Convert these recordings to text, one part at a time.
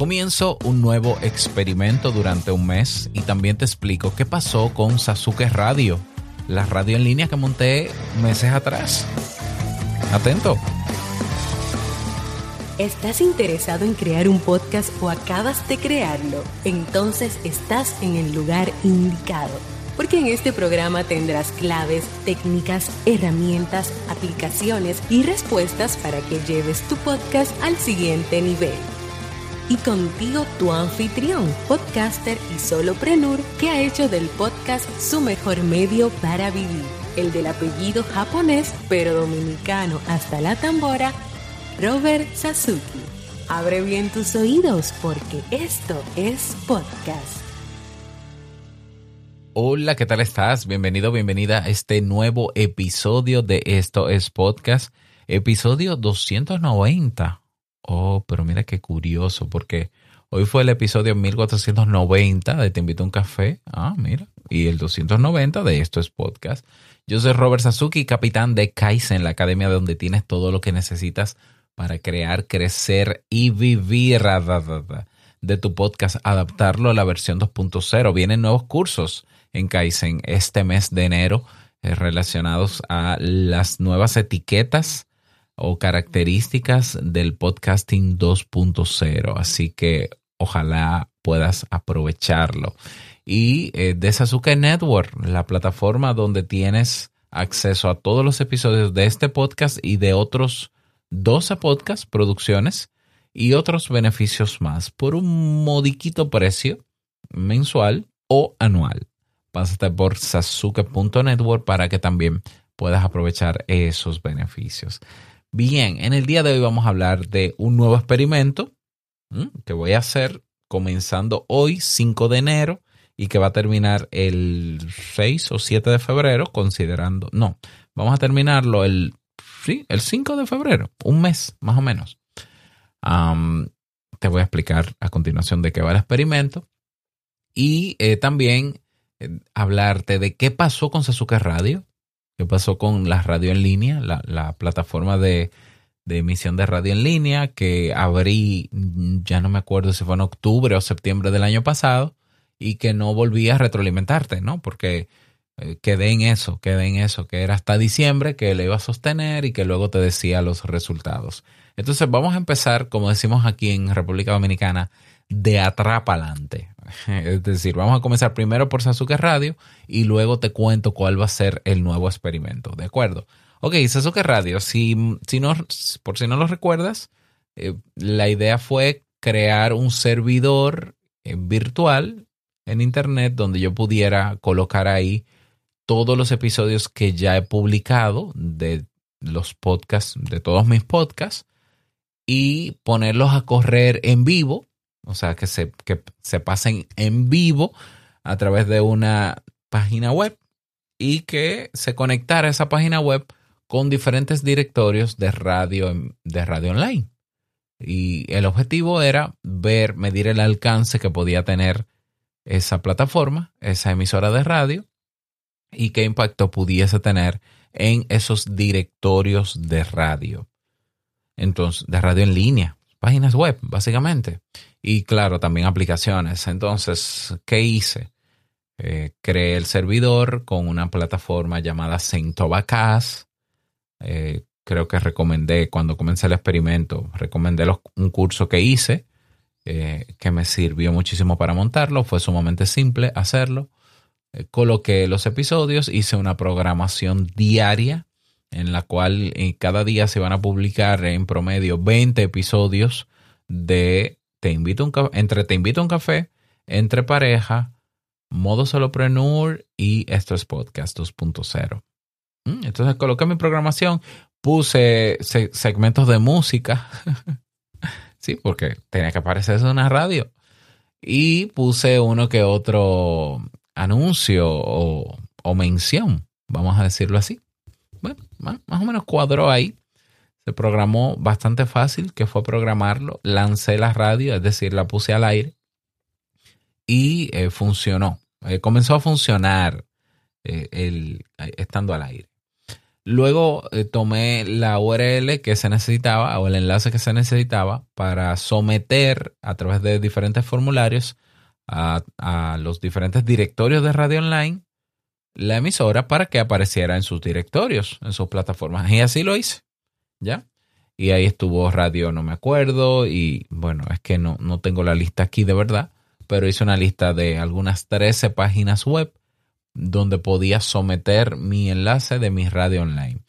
Comienzo un nuevo experimento durante un mes y también te explico qué pasó con Sasuke Radio, la radio en línea que monté meses atrás. Atento. ¿Estás interesado en crear un podcast o acabas de crearlo? Entonces estás en el lugar indicado porque en este programa tendrás claves, técnicas, herramientas, aplicaciones y respuestas para que lleves tu podcast al siguiente nivel. Y contigo tu anfitrión, podcaster y soloprenur que ha hecho del podcast su mejor medio para vivir, el del apellido japonés pero dominicano hasta la tambora, Robert Sasuki. Abre bien tus oídos porque esto es podcast. Hola, ¿qué tal estás? Bienvenido, bienvenida a este nuevo episodio de Esto es Podcast, episodio 290. Oh, pero mira qué curioso, porque hoy fue el episodio 1490 de Te invito a un café. Ah, mira. Y el 290 de Esto es Podcast. Yo soy Robert Sasuki, capitán de Kaizen, la academia donde tienes todo lo que necesitas para crear, crecer y vivir de tu podcast, adaptarlo a la versión 2.0. Vienen nuevos cursos en Kaizen este mes de enero eh, relacionados a las nuevas etiquetas o características del podcasting 2.0. Así que ojalá puedas aprovecharlo. Y eh, de Sasuke Network, la plataforma donde tienes acceso a todos los episodios de este podcast y de otros 12 podcast producciones y otros beneficios más por un modiquito precio mensual o anual pásate por sasuke.network para que también puedas aprovechar esos beneficios. Bien, en el día de hoy vamos a hablar de un nuevo experimento que voy a hacer comenzando hoy, 5 de enero, y que va a terminar el 6 o 7 de febrero, considerando, no, vamos a terminarlo el, sí, el 5 de febrero, un mes más o menos. te voy a explicar a continuación de qué va el experimento. Y eh, también hablarte de qué pasó con Sasuke Radio, qué pasó con la radio en línea, la, plataforma de, emisión de radio en línea que abrí, ya no me acuerdo si fue en octubre o septiembre del año pasado, y que no volví a retroalimentarte, ¿no? Porque eh, quedé en eso, quedé en eso, que era hasta diciembre que le iba a sostener y que luego te decía los resultados. Entonces vamos a empezar, como decimos aquí en República Dominicana, de atrás adelante. Es decir, vamos a comenzar primero por Sasuke Radio y luego te cuento cuál va a ser el nuevo experimento. ¿De acuerdo? Ok, Sasuke Radio, si, si no, por si no lo recuerdas, eh, la idea fue crear un servidor eh, virtual en Internet donde yo pudiera colocar ahí todos los episodios que ya he publicado de los podcasts, de todos mis podcasts, y ponerlos a correr en vivo o sea, que se, que se pasen en vivo a través de una página web y que se conectara esa página web con diferentes directorios de radio, de radio online. Y el objetivo era ver, medir el alcance que podía tener esa plataforma, esa emisora de radio, y qué impacto pudiese tener en esos directorios de radio. Entonces, de radio en línea, páginas web, básicamente. Y claro, también aplicaciones. Entonces, ¿qué hice? Eh, creé el servidor con una plataforma llamada Centobacas. Eh, creo que recomendé, cuando comencé el experimento, recomendé un curso que hice, eh, que me sirvió muchísimo para montarlo. Fue sumamente simple hacerlo. Eh, coloqué los episodios, hice una programación diaria en la cual cada día se van a publicar en promedio 20 episodios de te invito un entre Te invito a un café, entre pareja, modo solopreneur y esto es podcast 2.0. Mm, entonces coloqué mi programación, puse segmentos de música, sí, porque tenía que aparecer eso en una radio, y puse uno que otro anuncio o, mención, vamos a decirlo así. Bueno, más o menos cuadró ahí se programó bastante fácil, que fue programarlo. Lancé la radio, es decir, la puse al aire y eh, funcionó. Eh, comenzó a funcionar eh, el, estando al aire. Luego tomé la URL que se necesitaba o el enlace que se necesitaba para someter a través de diferentes formularios a, a los diferentes directorios de radio online la emisora para que apareciera en sus directorios, en sus plataformas. Y así lo hice. ¿Ya? Y ahí estuvo radio, no me acuerdo. Y bueno, es que no, no tengo la lista aquí de verdad, pero hice una lista de algunas 13 páginas web donde podía someter mi enlace de mi radio online.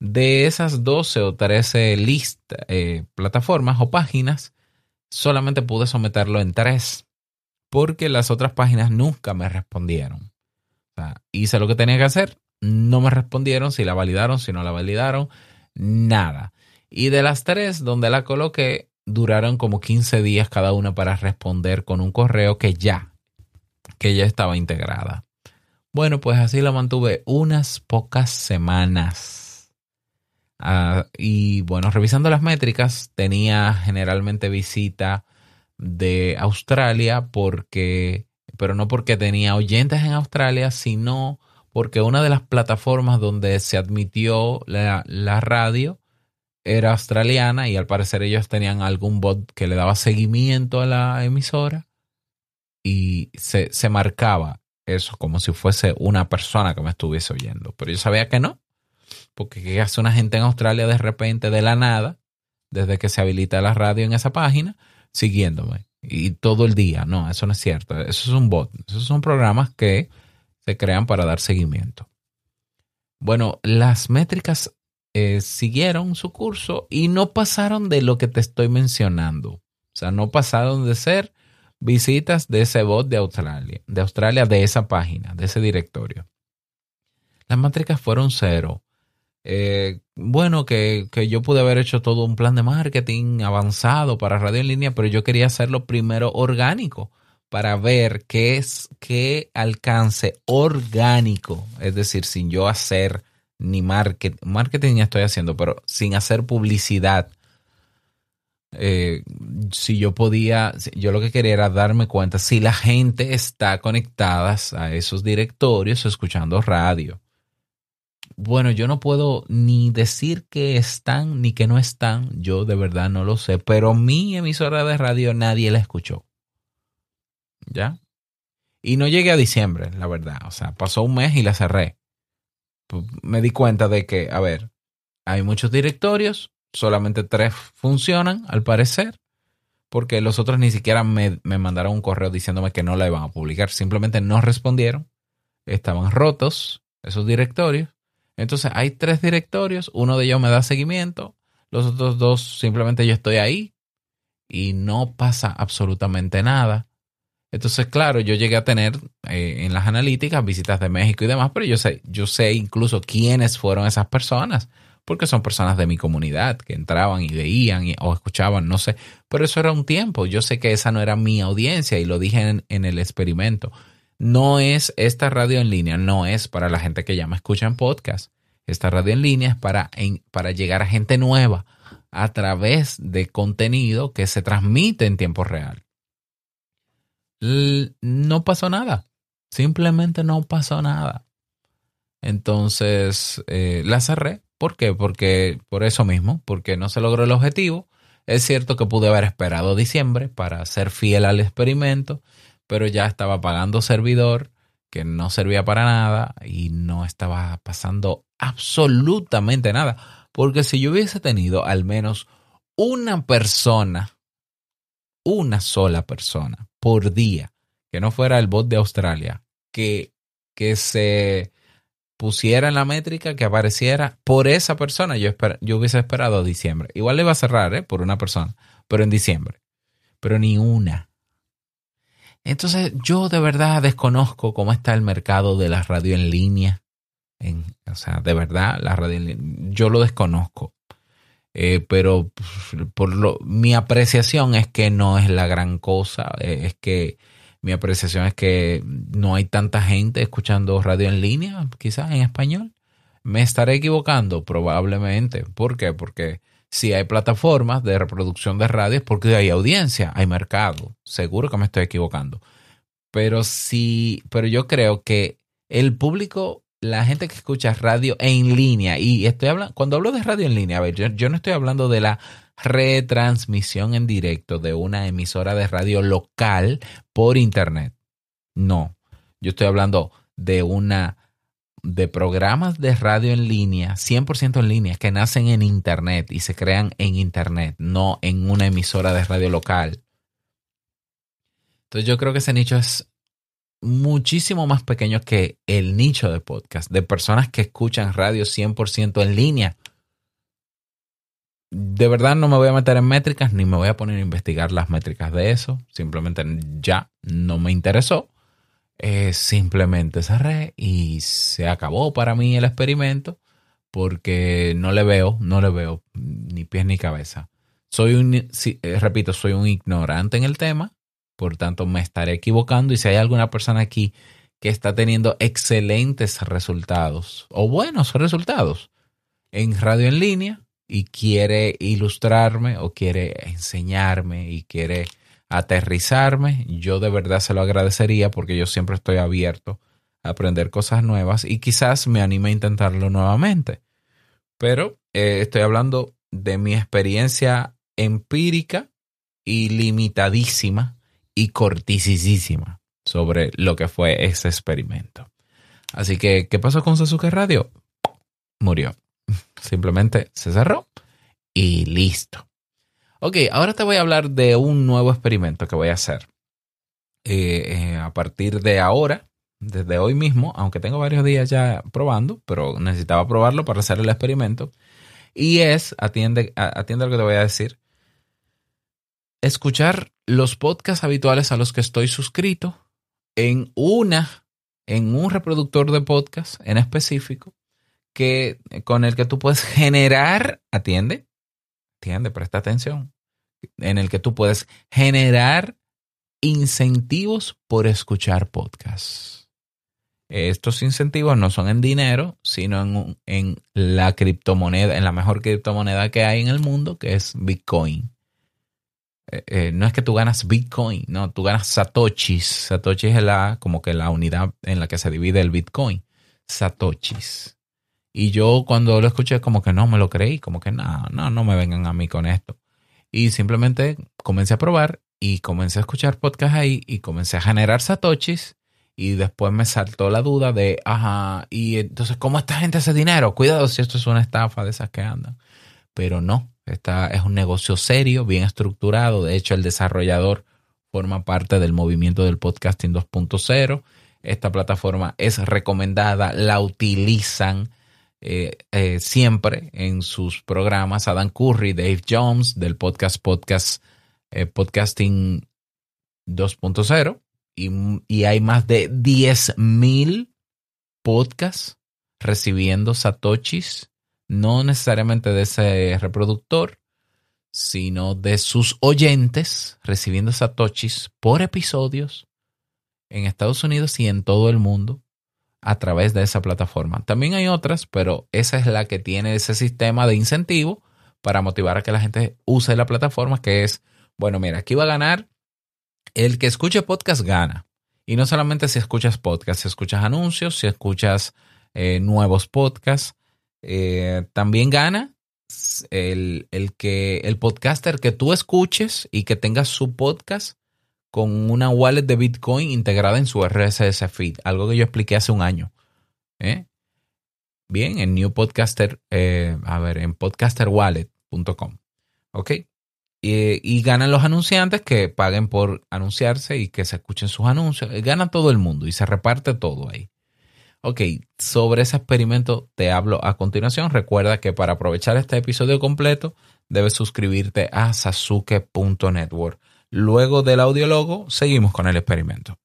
De esas 12 o 13 listas, eh, plataformas o páginas, solamente pude someterlo en tres porque las otras páginas nunca me respondieron. hice lo que tenía que hacer, no me respondieron si la validaron, si no la validaron, nada. Y de las tres donde la coloqué, duraron como 15 días cada una para responder con un correo que ya, que ya estaba integrada. Bueno, pues así la mantuve unas pocas semanas. Ah, y bueno, revisando las métricas, tenía generalmente visita de Australia porque, pero no porque tenía oyentes en Australia, sino porque una de las plataformas donde se admitió la, radio era australiana y al parecer ellos tenían algún bot que le daba seguimiento a la emisora y se, se marcaba eso como si fuese una persona que me estuviese oyendo. Pero yo sabía que no, porque ¿qué hace una gente en Australia de repente de la nada, desde que se habilita la radio en esa página, siguiéndome? Y todo el día. No, eso no es cierto. Eso es un bot. Esos son programas que se crean para dar seguimiento. Bueno, las métricas eh, siguieron su curso y no pasaron de lo que te estoy mencionando. O sea, no pasaron de ser visitas de ese bot de Australia, de Australia, de esa página, de ese directorio. Las métricas fueron cero. Eh, bueno, que, que, yo pude haber hecho todo un plan de marketing avanzado para radio en línea, pero yo quería hacerlo primero orgánico para ver qué es qué alcance orgánico, es decir, sin yo hacer ni marketing, marketing ya estoy haciendo, pero sin hacer publicidad eh, si yo podía, yo lo que quería era darme cuenta si la gente está conectada a esos directorios escuchando radio. Bueno, yo no puedo ni decir que están ni que no están, yo de verdad no lo sé, pero mi emisora de radio nadie la escuchó. ¿Ya? Y no llegué a diciembre, la verdad. O sea, pasó un mes y la cerré. Pues, me di cuenta de que, a ver, hay muchos directorios, solamente tres funcionan, al parecer, porque los otros ni siquiera me, mandaron un correo diciéndome que no la iban a publicar, simplemente no respondieron, estaban rotos esos directorios. Entonces hay tres directorios, uno de ellos me da seguimiento, los otros dos simplemente yo estoy ahí y no pasa absolutamente nada. Entonces, claro, yo llegué a tener eh, en las analíticas visitas de México y demás, pero yo sé, yo sé incluso quiénes fueron esas personas porque son personas de mi comunidad que entraban y veían o escuchaban, no sé, pero eso era un tiempo, yo sé que esa no era mi audiencia y lo dije en, el experimento. No es esta radio en línea, no es para la gente que ya me escucha en podcast. Esta radio en línea es para, para llegar a gente nueva a través de contenido que se transmite en tiempo real. No pasó nada, simplemente no pasó nada. Entonces eh, la cerré ¿Por qué? Porque por eso mismo, porque no se logró el objetivo. Es cierto que pude haber esperado diciembre para ser fiel al experimento, pero ya estaba pagando servidor que no servía para nada y no estaba pasando absolutamente nada. Porque si yo hubiese tenido al menos una persona, una sola persona por día, que no fuera el bot de Australia, que, que se pusiera en la métrica que apareciera por esa persona, yo, yo hubiese esperado diciembre. Igual le iba a cerrar ¿eh? por una persona, pero en diciembre. Pero ni una. Entonces yo de verdad desconozco cómo está el mercado de la radio en línea. En, o sea, de verdad, la radio en línea, yo lo desconozco. Eh, pero por lo, mi apreciación es que no es la gran cosa, eh, es que mi apreciación es que no hay tanta gente escuchando radio en línea, quizás en español. Me estaré equivocando, probablemente. ¿Por qué? Porque si hay plataformas de reproducción de radio es porque hay audiencia, hay mercado. Seguro que me estoy equivocando. Pero sí, pero yo creo que el público la gente que escucha radio en línea, y estoy hablando, cuando hablo de radio en línea, a ver, yo, yo no estoy hablando de la retransmisión en directo de una emisora de radio local por internet. No, yo estoy hablando de una de programas de radio en línea, 100% en línea, que nacen en internet y se crean en internet, no en una emisora de radio local. Entonces yo creo que ese nicho es muchísimo más pequeño que el nicho de podcast, de personas que escuchan radio 100% en línea. De verdad no me voy a meter en métricas ni me voy a poner a investigar las métricas de eso. Simplemente ya no me interesó. Eh, simplemente cerré y se acabó para mí el experimento porque no le veo, no le veo ni pies ni cabeza. Soy un, eh, repito, soy un ignorante en el tema por tanto, me estaré equivocando y si hay alguna persona aquí que está teniendo excelentes resultados o buenos resultados en radio en línea y quiere ilustrarme o quiere enseñarme y quiere aterrizarme, yo de verdad se lo agradecería porque yo siempre estoy abierto a aprender cosas nuevas y quizás me anime a intentarlo nuevamente. Pero eh, estoy hablando de mi experiencia empírica y limitadísima y cortisísima sobre lo que fue ese experimento. Así que, ¿qué pasó con Sasuke Radio? Murió. Simplemente se cerró y listo. Ok, ahora te voy a hablar de un nuevo experimento que voy a hacer. Eh, eh, a partir de ahora, desde hoy mismo, aunque tengo varios días ya probando, pero necesitaba probarlo para hacer el experimento. Y es, atiende, atiende lo que te voy a decir, escuchar los podcasts habituales a los que estoy suscrito en una, en un reproductor de podcast en específico que, con el que tú puedes generar, atiende, atiende, presta atención, en el que tú puedes generar incentivos por escuchar podcasts. Estos incentivos no son en dinero, sino en, en la criptomoneda, en la mejor criptomoneda que hay en el mundo, que es Bitcoin. Eh, eh, no es que tú ganas Bitcoin, no, tú ganas Satoshis. Satoshis es la, como que la unidad en la que se divide el Bitcoin. Satoshis. Y yo cuando lo escuché como que no me lo creí, como que no, no, no me vengan a mí con esto. Y simplemente comencé a probar y comencé a escuchar podcast ahí y comencé a generar Satoshis y después me saltó la duda de, ajá, y entonces, ¿cómo esta gente hace dinero? Cuidado si esto es una estafa de esas que andan. Pero no, es un negocio serio, bien estructurado. De hecho, el desarrollador forma parte del movimiento del podcasting 2.0. Esta plataforma es recomendada, la utilizan eh, eh, siempre en sus programas. Adam Curry, Dave Jones del podcast Podcast eh, Podcasting 2.0 y, y, hay más de 10.000 podcasts recibiendo satoshis no necesariamente de ese reproductor, sino de sus oyentes recibiendo satoshis por episodios en Estados Unidos y en todo el mundo a través de esa plataforma. También hay otras, pero esa es la que tiene ese sistema de incentivo para motivar a que la gente use la plataforma, que es, bueno, mira, aquí va a ganar el que escuche podcast gana. Y no solamente si escuchas podcast, si escuchas anuncios, si escuchas eh, nuevos podcasts, eh, también gana el, que el podcaster que tú escuches y que tenga su podcast con una wallet de Bitcoin integrada en su RSS feed, algo que yo expliqué hace un año. ¿eh? Bien, en New Podcaster, eh, a ver, en podcasterwallet.com. ¿Ok? Y, y, ganan los anunciantes que paguen por anunciarse y que se escuchen sus anuncios. Gana todo el mundo y se reparte todo ahí. Ok, sobre ese experimento te hablo a continuación. Recuerda que para aprovechar este episodio completo debes suscribirte a sasuke.network. Luego del audiologo, seguimos con el experimento.